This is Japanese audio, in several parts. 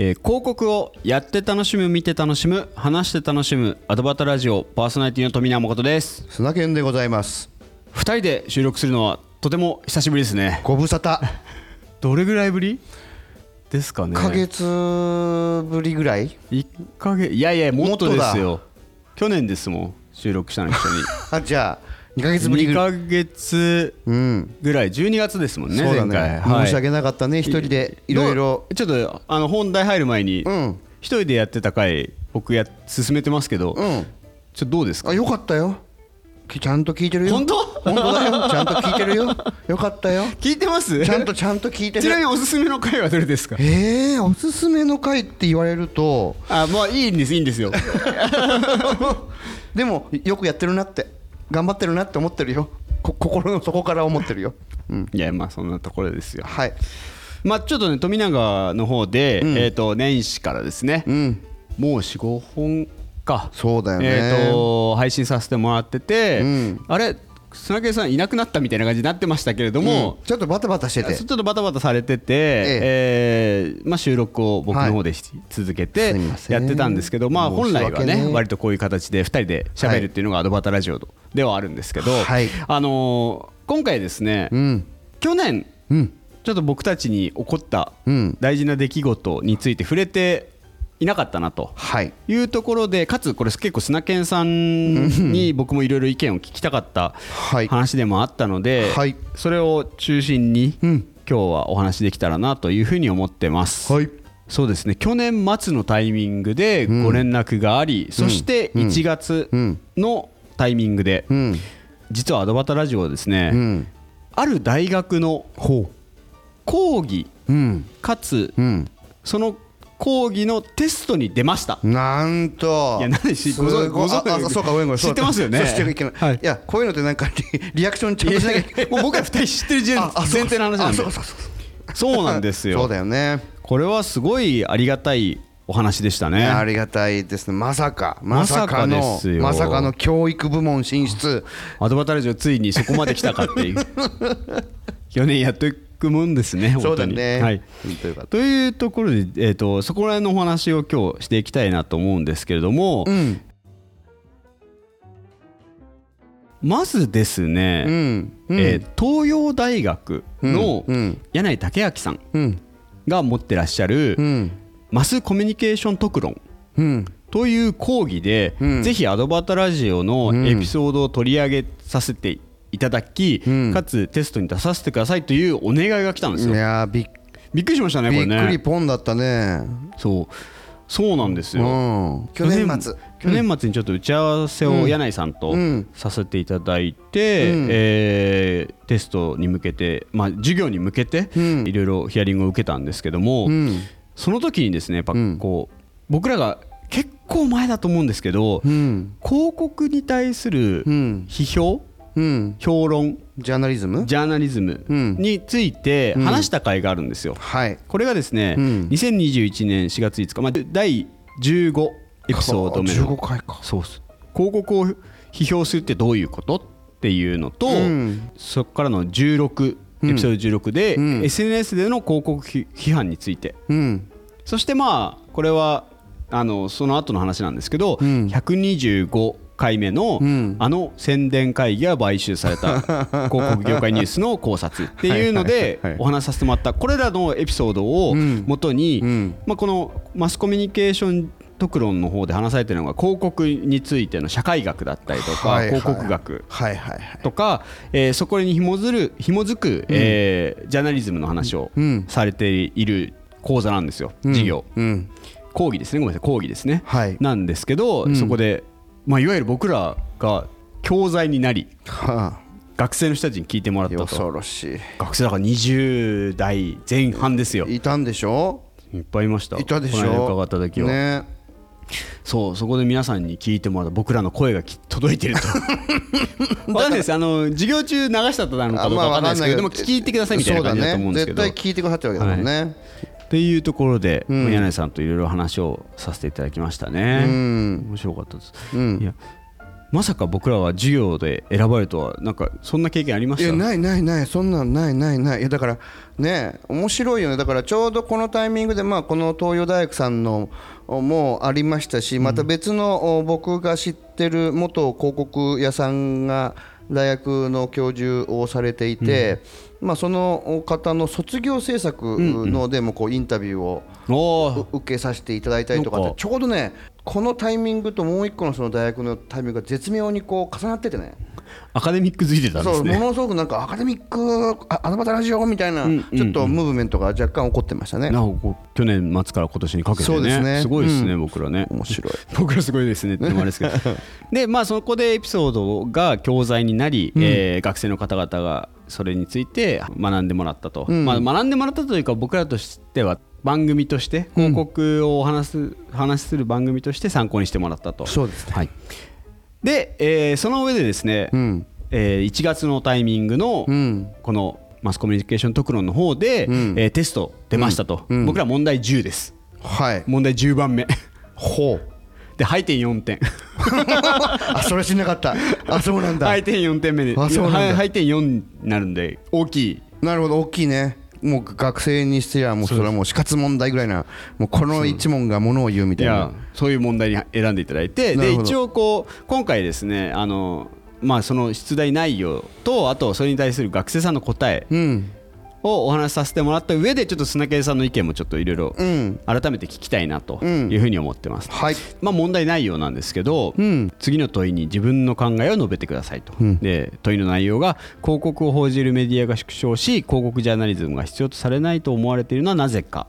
えー広告をやって楽しむ見て楽しむ話して楽しむアドバタラジオパーソナリティの富永誠です。砂犬でございます。2人で収録するのはとても久しぶりですね。ご無沙汰。どれぐらいぶり？ですかね。1ヶ月ぶりぐらい？1ヶ月いやいやもっとですよ。去年ですもん。収録したの一緒に。あじゃあ2ヶ月ぶりぐ2らい。ヶ月うん。ぐらい。12月ですもんねそうだ前回、ねはい。申し訳なかったね一人で。いろいろちょっとあの本題入る前にうん。一人でやってた回僕や進めてますけど、うん。ちょっとどうですか？あよかったよ。きちゃんと聞いてるよ。本当？本当だよ。ちゃんと聞いてるよ。よかったよ。聞いてます？ちゃんとちゃんと聞いてちなみるにおすすめの回はどれですか？えー、おすすめの回って言われると。あまあいいんですいいんですよ。でもよくやってるなって頑張ってるなって思ってるよ。こ心の底から思ってるよ。うん。いやまあそんなところですよ。はい。まあちょっとね富永の方で、うん。えっ、と年始からですね、うん。もう45本か。そうだよね。えっ、と配信させてもらってて、うん。あれ砂毛さんいなくなったみたいな感じになってましたけれども、うん。ちょっとバタバタしてて。ちょっとバタバタされてて、えーまあ、収録を僕の方でし続けてやってたんですけど、まあ、本来はねね割とこういう形で2人で喋るっていうのがアドバタラジオではあるんですけど、はい。あのー今回ですね、うん。去年うん。ちょっと僕たちに起こったうん。大事な出来事について触れていなかったなと。はい。いうところでかつこれ結構砂犬さんに僕もいろいろ意見を聞きたかったはい。話でもあったので、はい。それを中心にうん。今日はお話できたらなというふうに思ってます。はい。そうですね。去年末のタイミングでご連絡があり、そして1月うん。のタイミングで、うん。実はアドバタラジオはですね、うん。ある大学のほ講義かつうん。その講義のテストに出ました。なんと。いや何しすご存ああそうかごめんごめん。知ってますよね。はい。い、やこういうのってなんかリリアクションちゃんとしなきゃもう僕ら二人知ってる前提の話なんで。あそうそうそうそうなんですよ。そうだよね。これはすごいありがたいお話でしたね。ありがたいですね。まさかまさかまのまさかの教育部門進出。アドバタラジオついにそこまで来たかっていう。去年やっていくもんです。ねそう本当に。だねはいというところで、えー、とそこら辺のお話を今日していきたいなと思うんですけれども、うん。まずですね、うん。うん。えー東洋大学のうん。柳井武明さんうん。が持ってらっしゃるうん。マスコミュニケーション特論うん。という講義で、うん。ぜひアドバタラジオのエピソードを取り上げさせていただき、うん。かつテストに出させてくださいというお願いが来たんですいよ。やーびっびっくりしましたねこびっくりれね。ポンだったね。そう。そうなんですうよ。ん。去年末。去年末にちょっと打ち合わせを柳井さんとうん。させていただいて、うん。えーテストに向けて、まあ、授業に向けてうん。いろいろヒアリングを受けたんですけども、うん。その時にですねやっぱうん。こう僕らが結構前だと思うんですけど、うん。広告に対するうん。批評うん評論ジャーナリズム？ジャーナリズム。うん。について話した回があるんですよ。はい。これがですね、うん。2021年4月5日、まあ、第15エピソード目の15回かそうっす。広告を批評するってどういうことっていうのと、うん。そこからの16エピソード16で、うん。SNS での広告批批判について。うん。そしてまあこれはあのその後の話なんですけど、うん。125回目の、うん。あの宣伝会議が買収された 広告業界ニュースの考察っていうのでお話しさせてもらったこれらのエピソードをうん。もとに、うん。まあ、このマスコミュニケーション特論の方で話されているのが広告についての社会学だったりとか、広告学はいはいはい。とか、えーそこに紐づる紐づく、えージャーナリズムの話をうんされている講座なんですよ、うん。授業。うん。講義ですね。ごめんなさい。講義ですね、はい。なんですけど、うん。そこで、まあ、いわゆる僕らが教材になりは学生の人たちに聞いてもらあったと。恐ろし学生だから20代前半ですよ。いいたんでしょ？いっぱいいました。いたでしょ？伺った時は、ね。そうそこで皆さんに聞いてもらった僕らの声がき届いてると。分かんないです。あの授業中流したのかどうか分かんないですけど、でも聞いてくださいみたいな感じだと思うんですけど、ね絶対聞いてくださってるわけだもんねっていうところで、うん。まあ柳井さんといろいろ話をさせていただきましたうね、ん。面白かったです、うん。いやまさか僕らは授業で選ばれるとはなんかそんな経験ありました？いやないないない。そんなんないないない。いやだからね面白いよね。だからちょうどこのタイミングでまあこの東洋大学さんのもありましたしまた別の僕が知ってる元広告屋さんが大学の教授をされていて、まあ、その方の卒業制作のでもこうインタビューを受けさせていただいたりとかちょうどねこのタイミングともう一個のその大学のタイミングが絶妙にこう重なっててね。アカデミックづいてたんですね。ものすごくなんかアカデミックあのまたラジオみたいな、ちょっとムーブメントが若干起こってましたね。去年末から今年にかけてね。そうですね。すごいですね、僕らね。面白い。僕らすごいですねって もあれですけど。でまあそこでエピソードが教材になり、え学生の方々がそれについて学んでもらったと、まあ、学んでもらったというか僕らとしては番組として広告を話す、話する番組として参考にしてもらったと。そうですね、はい、で、えー、その上でですね、うん、えー、1月のタイミングのこのマスコミュニケーション特論の方で、うん、えー、テスト出ましたと、うん、僕ら問題10です、はい、問題10番目。ほう。で配点4点 あそれ知らなかった。あそうなんだ。配点4点目であそうなんだ。配点4になるんで大きい。なるほど大きいね。もう学生にしてはもうそれはもう死活問題ぐらいなもうこの一問がものを言うみたいな。そういう問題に選んでいただいてで一応こう今回ですねあのまあその出題内容とあとそれに対する学生さんの答え、うんをお話しさせてもらった上でちょっと砂系さんの意見もちょっといろいろ改めて聞きたいなというふうに思ってます、うんはい、まあ、問題内容なんですけど、うん、次の問いに自分の考えを述べてくださいと、うん、で問いの内容が広告を報じるメディアが縮小し広告ジャーナリズムが必要とされないと思われているのはなぜか、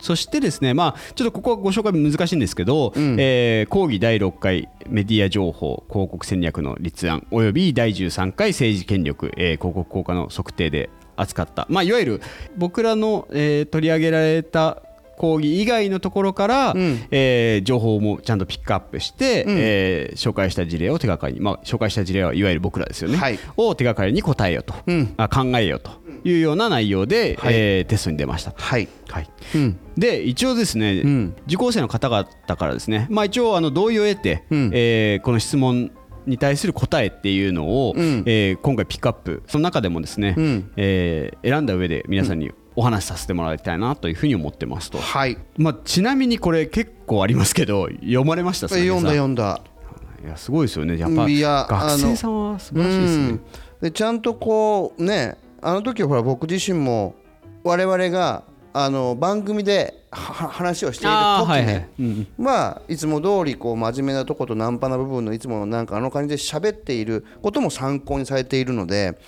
そしてですね、まあ、ちょっとここはご紹介難しいんですけど、うん、えー、講義第6回メディア情報広告戦略の立案および第13回政治権力、えー、広告効果の測定で扱った、まあ、いわゆる僕らの、えー、取り上げられた講義以外のところから、うん、えー、情報もちゃんとピックアップして、うん、えー、紹介した事例を手がかりに、まあ、紹介した事例はいわゆる僕らですよね、はい、を手がかりに答えよと、うん、あ考えよと。いうような内容で、はい、えー、テストに出ました。はい、はい。うん、で一応ですね、うん、受講生の方々からですね、まあ、一応あの同意を得て、うん、えー、この質問に対する答えっていうのを、うん、えー、今回ピックアップその中でもですね、うん、えー、選んだ上で皆さんにお話しさせてもらいたいなというふうに思ってますと、はい。まあ、ちなみにこれ結構ありますけど読まれました？読んだ読んだ。いやすごいですよね。やっぱ学生さんは素晴らしいですね。でちゃんとこうねあの時はほら僕自身も我々があの番組で話をしている時ね。まあいつも通りこう真面目なとことナンパな部分のいつものなんかあの感じで喋っていることも参考にされているので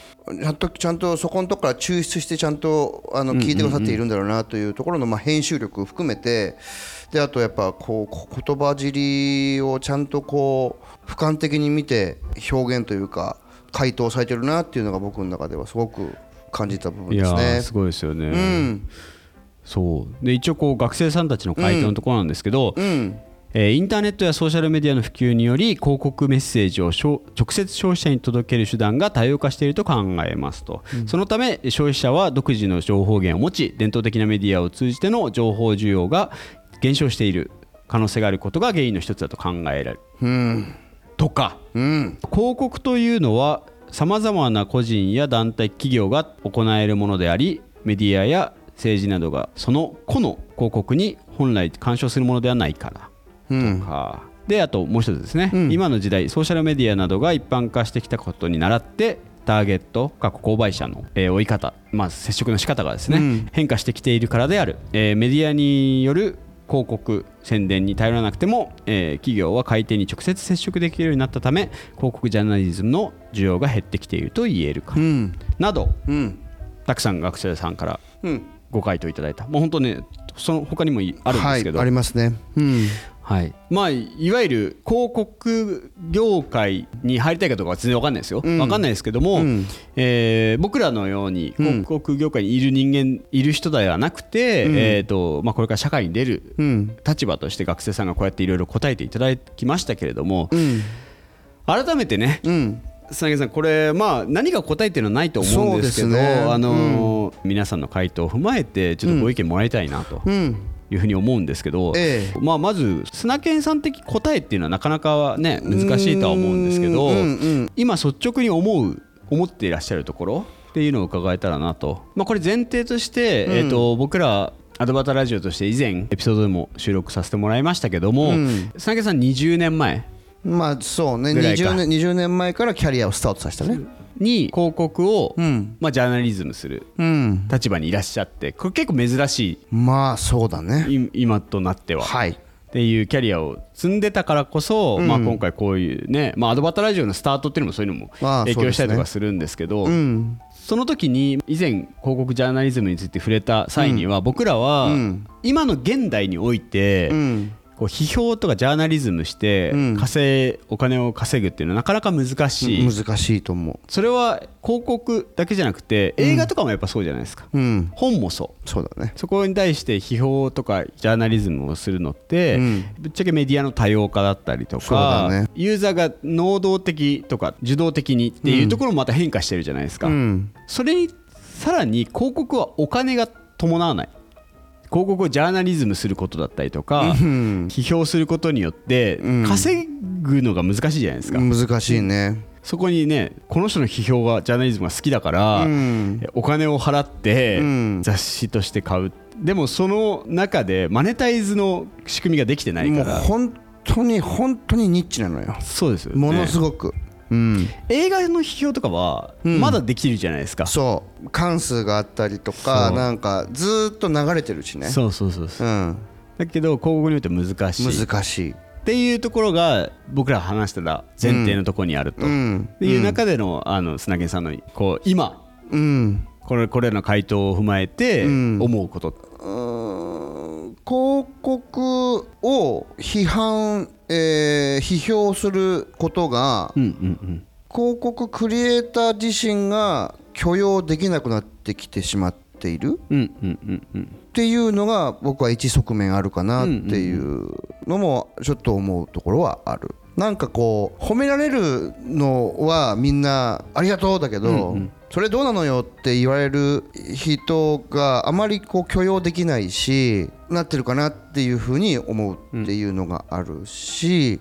ちゃんとちゃんとそこのとこから抽出してちゃんとあの聞いてくださっているんだろうなというところのまあ編集力含めてであとやっぱこう言葉尻をちゃんとこう俯瞰的に見て表現というか回答されてるなっていうのが僕の中ではすごく感じた部分ですね。すごいですよね、うんそう。で一応こう学生さんたちの回答のところなんですけど、うん。うん。えー、インターネットやソーシャルメディアの普及により広告メッセージを直接消費者に届ける手段が多様化していると考えますと、うん、そのため消費者は独自の情報源を持ち伝統的なメディアを通じての情報需要が減少している可能性があることが原因の一つだと考えられる、うん、とか、うん、広告というのはさまざまな個人や団体企業が行えるものでありメディアや政治などがその個の広告に本来干渉するものではないからとか、うん、であともう一つですね、うん、今の時代ソーシャルメディアなどが一般化してきたことに倣ってターゲット各購買者の、えー、追い方、まあ、接触の仕方がですね、うん、変化してきているからである、えー、メディアによる広告宣伝に頼らなくても、えー、企業は買い手に直接接触できるようになったため広告ジャーナリズムの需要が減ってきていると言えるか、うん、など、うん、たくさん学生さんからご回答いただいた、もう本当ねその他にもあるんですけど、はい、ありますね、うん。はい。まあ、いわゆる広告業界に入りたいかどうかは全然分かんないですよ、うん、分かんないですけども、うん、えー、僕らのように広告業界にいる人間、いる人ではなくて、うん、えーとまあ、これから社会に出る立場として学生さんがこうやっていろいろ答えていただきましたけれども、改めてね、さんこれ、まあ、何が答えてるのはないと思うんですけど、ね、あの、うん、皆さんの回答を踏まえてちょっとご意見もらいたいなと。うんいうふうに思うんですけど、ええ、まあ、まず砂犬さん的答えっていうのはなかなかね難しいとは思うんですけど、うんうん、今率直に思う思っていらっしゃるところっていうのを伺えたらなと、まあ、これ前提として、うん、えーと、僕らアドバタラジオとして以前エピソードでも収録させてもらいましたけども、うん、砂毛さん20年前まあそうね。20, 年20年前からキャリアをスタートさせたね。に広告を、うん、まあ、ジャーナリズムする立場にいらっしゃってこれ結構珍しい。まあそうだね。今となっては。はい。っていうキャリアを積んでたからこそ、うん、まあ、今回こういうね、まあ、アドバタラジオのスタートっていうのもそういうのも影響したりとかするんですけど、そ、ねうん、の時に以前広告ジャーナリズムについて触れた際には、僕らは今の現代において、こう批評とかジャーナリズムして稼、お金を稼ぐっていうのはなかなか難しい、難しいと思う。それは広告だけじゃなくて映画とかもやっぱそうじゃないですか、うん、本もそう。そうだね。そこに対して批評とかジャーナリズムをするのって、うん、ぶっちゃけメディアの多様化だったりとか、ね、ユーザーが能動的とか受動的にっていうところもまた変化してるじゃないですか、うん、それにさらに広告はお金が伴わない広告をジャーナリズムすることだったりとか、批評することによって稼ぐのが難しいじゃないですか、難しいね。そこにねこの人の批評がジャーナリズムが好きだから、お金を払って雑誌として買う。でもその中でマネタイズの仕組みができてないから。本当に本当にニッチなのよ。そうですよ、ね、ものすごくうん、映画の批評とかはまだできるじゃないですか、うん、そう。関数があったりとかなんかずっと流れてるしね。そうそうそうそう、うん、だけど広告によって難しい。難しい。っていうところが僕ら話してた前提のところにあると、うん、っていう中でのあの砂毛さんのこう今、うん、これこれらの回答を踏まえて思うこと、うん、広告を批判えー、批評することが、うんうんうん、広告クリエイター自身が許容できなくなってきてしまっている、うんうんうんうん、っていうのが僕は一側面あるかなっていうのもちょっと思うところはある。なんかこう褒められるのはみんなありがとうだけど、うんうん。それどうなのよって言われる人があまりこう許容できないしなってるかなっていうふうに思うっていうのがあるし、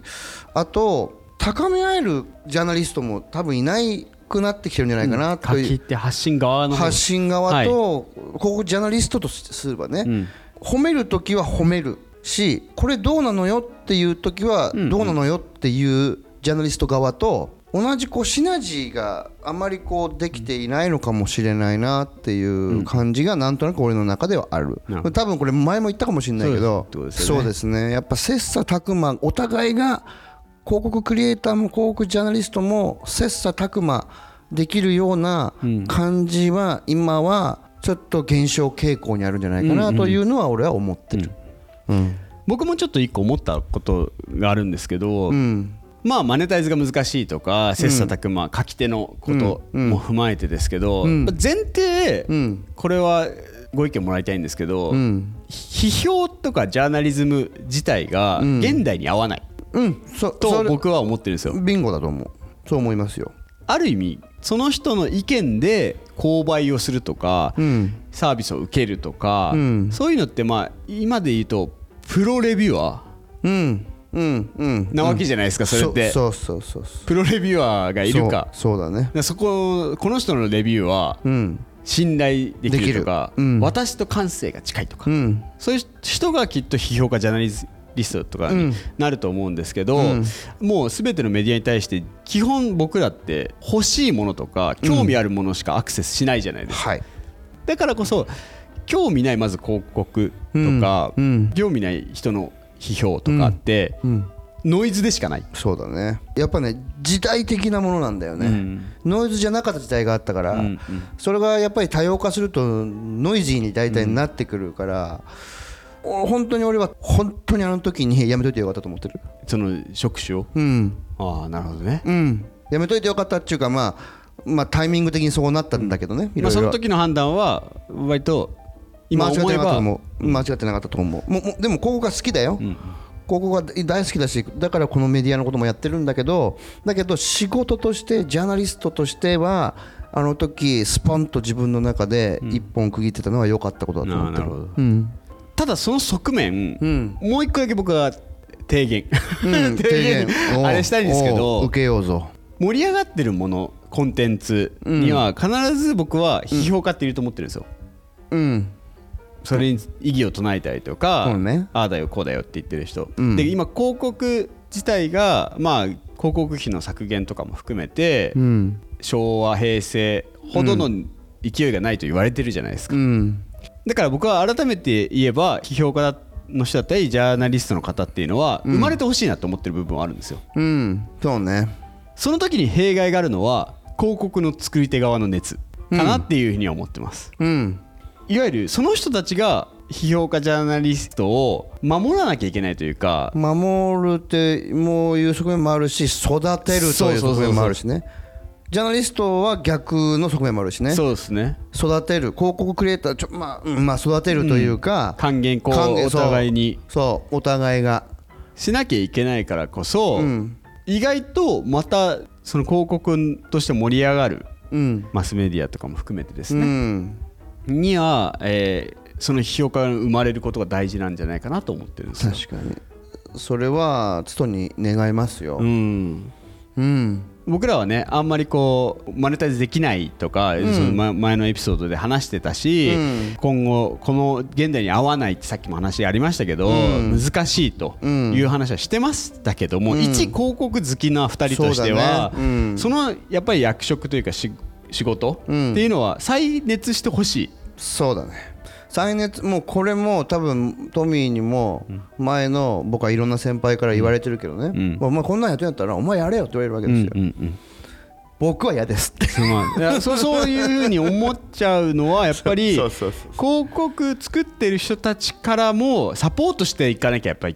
あと高め合えるジャーナリストも多分いないくなってきてるんじゃないかなという、発信側の発信側と、ここジャーナリストとすればね、褒める時は褒めるしこれどうなのよっていう時はどうなのよっていうジャーナリスト側と同じこうシナジーがあまりこうできていないのかもしれないなっていう感じがなんとなく俺の中ではある、うん、多分これ前も言ったかもしれないけどそうですね。やっぱ切磋琢磨お互いが広告クリエイターも広告ジャーナリストも切磋琢磨できるような感じは今はちょっと減少傾向にあるんじゃないかなというのは俺は思ってる、うん、僕もちょっと一個思ったことがあるんですけど、うん。まあマネタイズが難しいとか切磋琢磨書き手のことも踏まえてですけど、前提、これはご意見もらいたいんですけど、批評とかジャーナリズム自体が現代に合わない、と僕は思ってるんですよ。ビンゴだと思う。そう思いますよ。ある意味その人の意見で購買をするとか、サービスを受けるとか、そういうのってまあ今で言うとプロレビュアー、うんうんなわけじゃないですかそれって。そうそうそうプロレビュアーがいるか。そうだね。そここの人のレビューは信頼できるとか、私と感性が近いとか、そういう人がきっと批評家ジャーナリストとかになると思うんですけど、もうすべてのメディアに対して基本僕らって欲しいものとか興味あるものしかアクセスしないじゃないですか、だからこそ興味ないまず広告とか、興味ない人の批評とかって、ノイズでしかない。そうだね。やっぱね時代的なものなんだよね、うん、ノイズじゃなかった時代があったから、うんうん、それがやっぱり多様化するとノイジーに大体なってくるから、うん、本当に俺は本当にあの時にやめといてよかったと思ってる。その職種を？うん。ああなるほどね。うん。やめといてよかったっていうかまあまあタイミング的にそうなったんだけどね、まあ、その時の判断は割と今思えば。間違ってなかったと思う。もうでもここが好きだよ、うん。ここが大好きだしだからこのメディアのこともやってるんだけどだけど仕事としてジャーナリストとしてはあの時スポンと自分の中で一本区切ってたのは良かったことだと思ってる。うん、ただその側面、うん。もう一個だけ僕は提言、うん 提言。あれしたいんですけど受けようぞ。盛り上がってるものコンテンツには必ず僕は批評家っていると思ってるんですよ。うんそれに異議を唱えたりとか、ね。ああだよこうだよって言ってる人、うん。で今広告自体がまあ広告費の削減とかも含めて、うん。昭和平成ほどの勢いがないと言われてるじゃないですか、うん。だから僕は改めて言えば批評家の人だったりジャーナリストの方っていうのは生まれてほしいなと思ってる部分はあるんですよ。うん。そうね。その時に弊害があるのは広告の作り手側の熱かなっていうふうには思ってます、うんいわゆるその人たちが批評家ジャーナリストを守らなきゃいけないというか守るってもういう側面もあるし育てるという側面もあるしね。ジャーナリストは逆の側面もあるしね。そうですね。育てる広告クリエイターちょ、まあうんまあ、育てるというか、還元こうお互いに。そうお互いが。しなきゃいけないからこそ、うん。意外とまたその広告として盛り上がるうん。マスメディアとかも含めてですうね、んには、えーその批評家が生まれることが大事なんじゃないかなと思ってるんですよ。確かに。それはつとに願いますよ。うん。うん。僕らはねあんまりこうマネタイズできないとか、ん。そのま前のエピソードで話してたし、うん。今後この現代に合わないってさっきも話ありましたけど、うん。難しいとうん。いう話はしてましたけども、うん。一広告好きな2人としてはそうん。そのやっぱり役職というかし仕事っていうのは再熱してほしい。そうだね。再熱もうこれも多分トミーにも前の僕はいろんな先輩から言われてるけどね、ん。お前こんなんやってんやったらお前やれよって言われるわけですよ、うんうん僕は嫌ですって。そうそういうふうに思っちゃうのはやっぱり 広告作ってる人たちからもサポートしていかなきゃやっぱり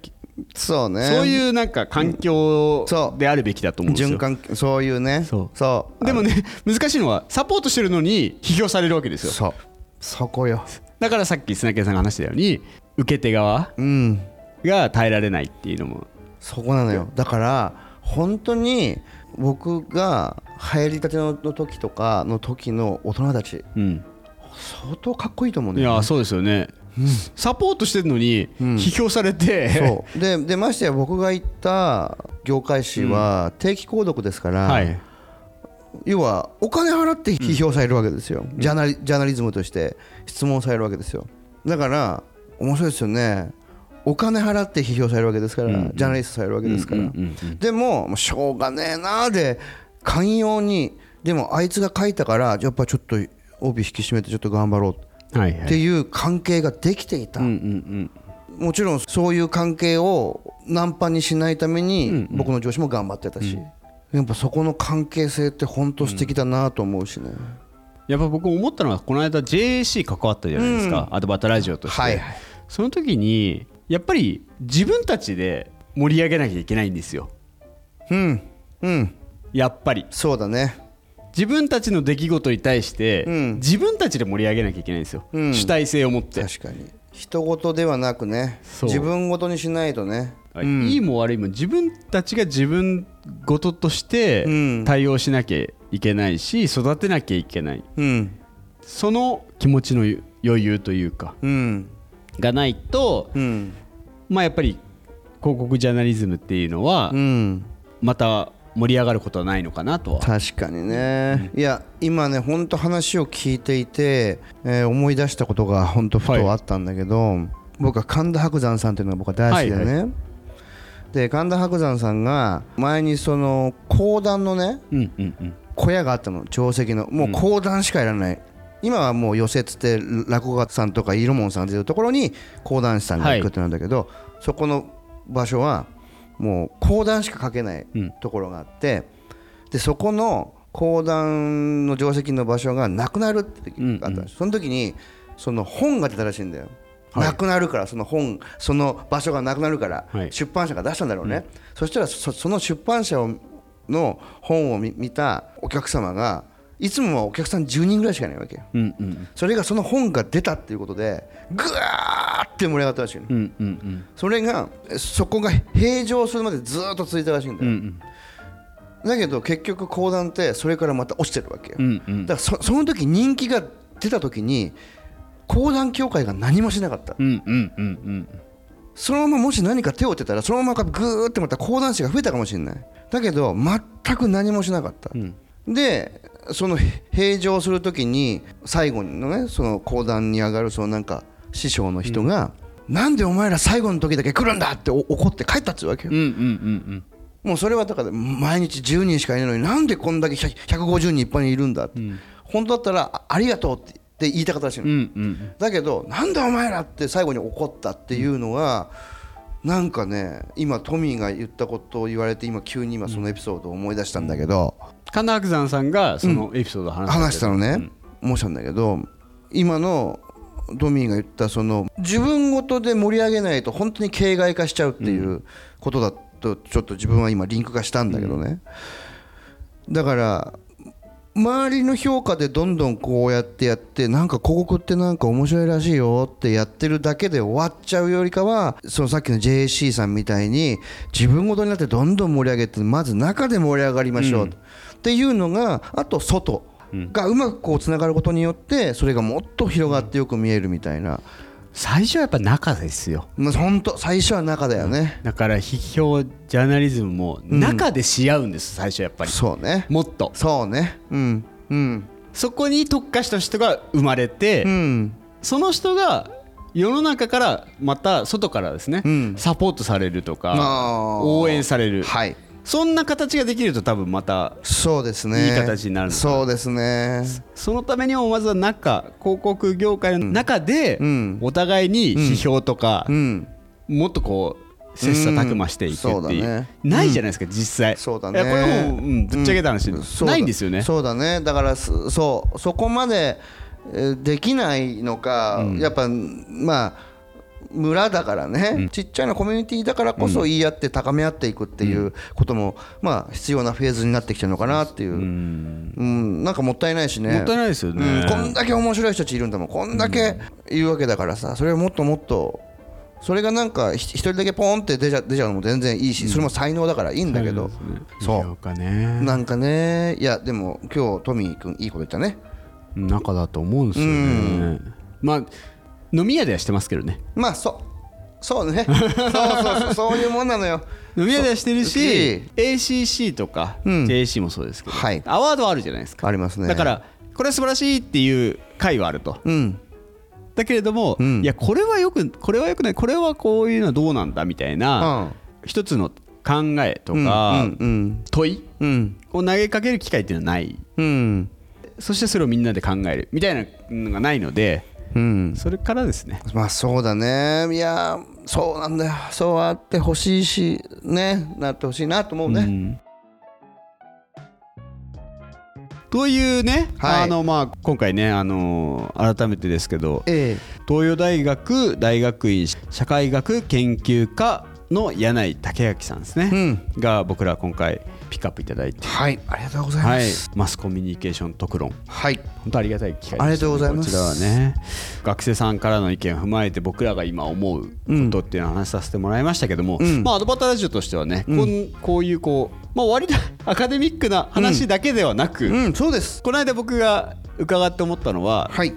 そうね。そう。いうなんか環境であるべきだと思うんですよ。循環そういうね。そう。そう。でもね難しいのはサポートしてるのに批評されるわけですよ。そう。そこよ。だからさっき砂木さんが話したように受け手側うん。が耐えられないっていうのも。そこなのよ。だから本当に僕が流行りたての時とかの時の大人たちうん。相当かっこいいと思うんだよ、ね、いやそうですよね。サポートしてるのにん。批評されて、そう。ででましてや僕が行った業界誌は定期購読ですから、はい。要はお金払って批評されるわけですよ、ジャーナリジャーナリズムとして質問されるわけですよ。だから面白いですよね。お金払って批評されるわけですから、ジャーナリストされるわけですから、うんうんうんでもしょうがねえなーで寛容にでもあいつが書いたからやっぱちょっと帯引き締めてちょっと頑張ろうっていう関係ができていた、うんうんもちろんそういう関係をナンパにしないために僕の上司も頑張ってたし、やっぱそこの関係性って本当素敵だなと思うしね、やっぱ僕思ったのはこの間 JAC 関わったじゃないですか、アドバタラジオとして、はいはい。その時にやっぱり自分たちで盛り上げなきゃいけないんですよ。うん。うん。やっぱり。そうだね自分たちの出来事に対して、うん。自分たちで盛り上げなきゃいけないんですよ、うん。主体性を持って、確かに。人事ではなくね自分事にしないとね。うん。いいも悪いも自分たちが自分事としてうん。対応しなきゃいけないし育てなきゃいけない。うん。その気持ちの余裕というかうん。がないと、うん。まあやっぱり広告ジャーナリズムっていうのはうん。また盛り上がることはないのかなとは。確かにね、いや今ね本当話を聞いていて、えー思い出したことが本当ふとあったんだけど、僕は神田伯山さんっていうのが僕は大好きでね、はいで神田伯山さんが前にその講談のねうんうんうん。小屋があったの。定石の。もう講談しかやらない、今はもう寄せつって落語家さんとか色門さんが出るところに講談師さんが行くってなんだけど、そこの場所はもう講談しか書けないうんところがあってでそこの講談の定石の場所がなくなるって時があったんです、その時にその本が出たらしいんだよ、はい。なくなるからその本その場所がなくなるから、はい。出版社が出したんだろうね、そしたらそその出版社をの本を見見たお客様がいつもはお客さん10人ぐらいしかいないわけよ。うんうんそれがその本が出たっていうことでぐわーって盛り上がったらしいの、うんうんうん。それがそこが平常するまでずーっと続いたらしいんだよ、うんだけど結局講談ってそれからまた落ちてるわけよ、うんうん。だからそその時人気が出た時に講談協会が何もしなかった、うんうんうんうん。そのままもし何か手を打ってたらそのままグーってまた講談師が増えたかもしれない。だけど全く何もしなかった、んでその閉場する時に最後のねその講談に上がるそのなんか師匠の人が、なんでお前ら最後の時だけ来るんだってお怒って帰ったっつうわけよ、うんうんうんもうそれはだから毎日10人しかいないのになんでこんだけ100 150人いっぱいにいるんだって、本当だったらあありがとうってって言いたかったらしいの、うんうんうん。だけどなんだお前らって最後に怒ったっていうのは、なんかね今トミーが言ったことを言われて今急に今そのエピソードを思い出したんだけど、神田伯山さんがそのエピソードを話話したのね、うん。申したんだけど今のトミーが言ったその自分ごとで盛り上げないと本当に形骸化しちゃうっていうことだとちょっと自分は今リンク化したんだけどね、だから周りの評価でどんどんこうやってやってなんか広告ってなんか面白いらしいよってやってるだけで終わっちゃうよりかはそのさっきの JC さんみたいに自分ごとになってどんどん盛り上げてまず中で盛り上がりましょうっていうのがあと外がうまくこうつながることによってそれがもっと広がってよく見えるみたいな、最初はやっぱ中ですよ。まあ、本当最初は中だよね、だから批評ジャーナリズムも中でし合うんです、最初やっぱり。そうね。もっと。そうね。うん。うん。そこに特化した人が生まれて、うん。その人が世の中からまた外からですね、うん。サポートされるとか応援される。はいそんな形ができると多分またそうですね。いい形になるそうですね。そのためにもまずは中広告業界の中でうん。お互いに批評とかうん。もっとこう切磋琢磨していくっていう、だね。ないじゃないですか実際。そうだね。これはもう、うんぶっちゃけた話、ないんですよね。そうだね。だからすそうそこまでえーできないのか、やっぱまあ村だからね、ちっちゃなコミュニティだからこそ言い合って高め合っていくっていうことも、まあ必要なフェーズになってきてるのかなっていう、うん。なんかもったいないしね。もったいないですよね。うんこんだけ面白い人たちいるんだもんこんだけいるわけだからさそれをもっともっとそれがなんかひ一人だけポンって出ちゃ出ちゃうのも全然いいし、それも才能だからいいんだけど、そうなんかねいやでも今日トミー君いいこと言ったね。中だと思うんですよね。まあ飲み屋ではしてますけどね。まあそう。そうね。そうそうそう。そういうもんなのよ。飲み屋ではしてるし ACC とかうん。JC もそうですけど、はい。アワードはあるじゃないですか。ありますね。だからこれは素晴らしいっていう回はあると。うん。だけれども、うん。いやこれはよくこれはよくない。これはこういうのはどうなんだみたいな、一つの考えとうんか、うん。問いうん。を投げかける機会っていうのはない。うん。そしてそれをみんなで考えるみたいなのがないのでうん。それからですね。まあそうだね。いやそうなんだよ。そうあってほしいしね。なってほしいなと思うね、うん。というね、はい。あのまあ、今回ね、あの改めてですけどえ東洋大学大学院社会学研究科の柳井武明さんですね、うん。が僕ら今回ピックアップいただいて。え、はいありがとうございまはい。す、マスコミュニケーション特論。はい。本当ありがたい機会ね。ありがとうございます。こちらはね。学生さんからの意見を踏まえて僕らが今思うことっていうのを話させてもらいましたけども、うん。まあアドバタラジオとしてはね、こんこういうこうまあ割と アカデミックな話だけではなく、うんそうです。この間僕が伺って思ったのは、はい。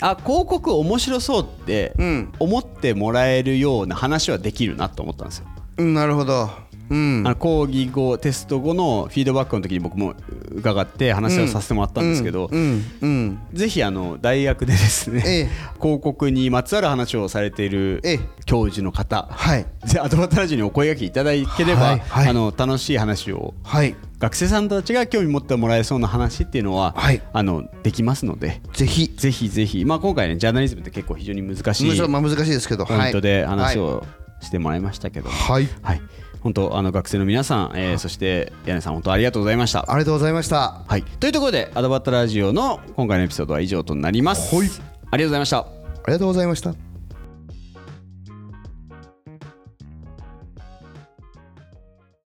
あ広告面白そうってうん。思ってもらえるような話はできるなと思ったんですよ。うんなるほどうん。あの講義後テスト後のフィードバックの時に僕も伺って話をさせてもらったんですけど、うん。うん。ぜひあの大学でですね、ええ。広告にまつわる話をされているええ。教授の方、はい。ぜアドバタラジオにお声掛けいただければ、あの楽しい話をはい。学生さんたちが興味持ってもらえそうな話っていうのは、はい。あのできますのでぜひ。ぜひぜひ、まあ、今回ねジャーナリズムって結構非常に難しい難しいですけどポイントで話はい。をしてもらいましたけど、はい。はい、本当あの学生の皆さん、えーそして柳さん本当ありがとうございました。ありがとうございましたはい、というところでアドバタラジオの今回のエピソードは以上となります。はいありがとうございました。ありがとうございました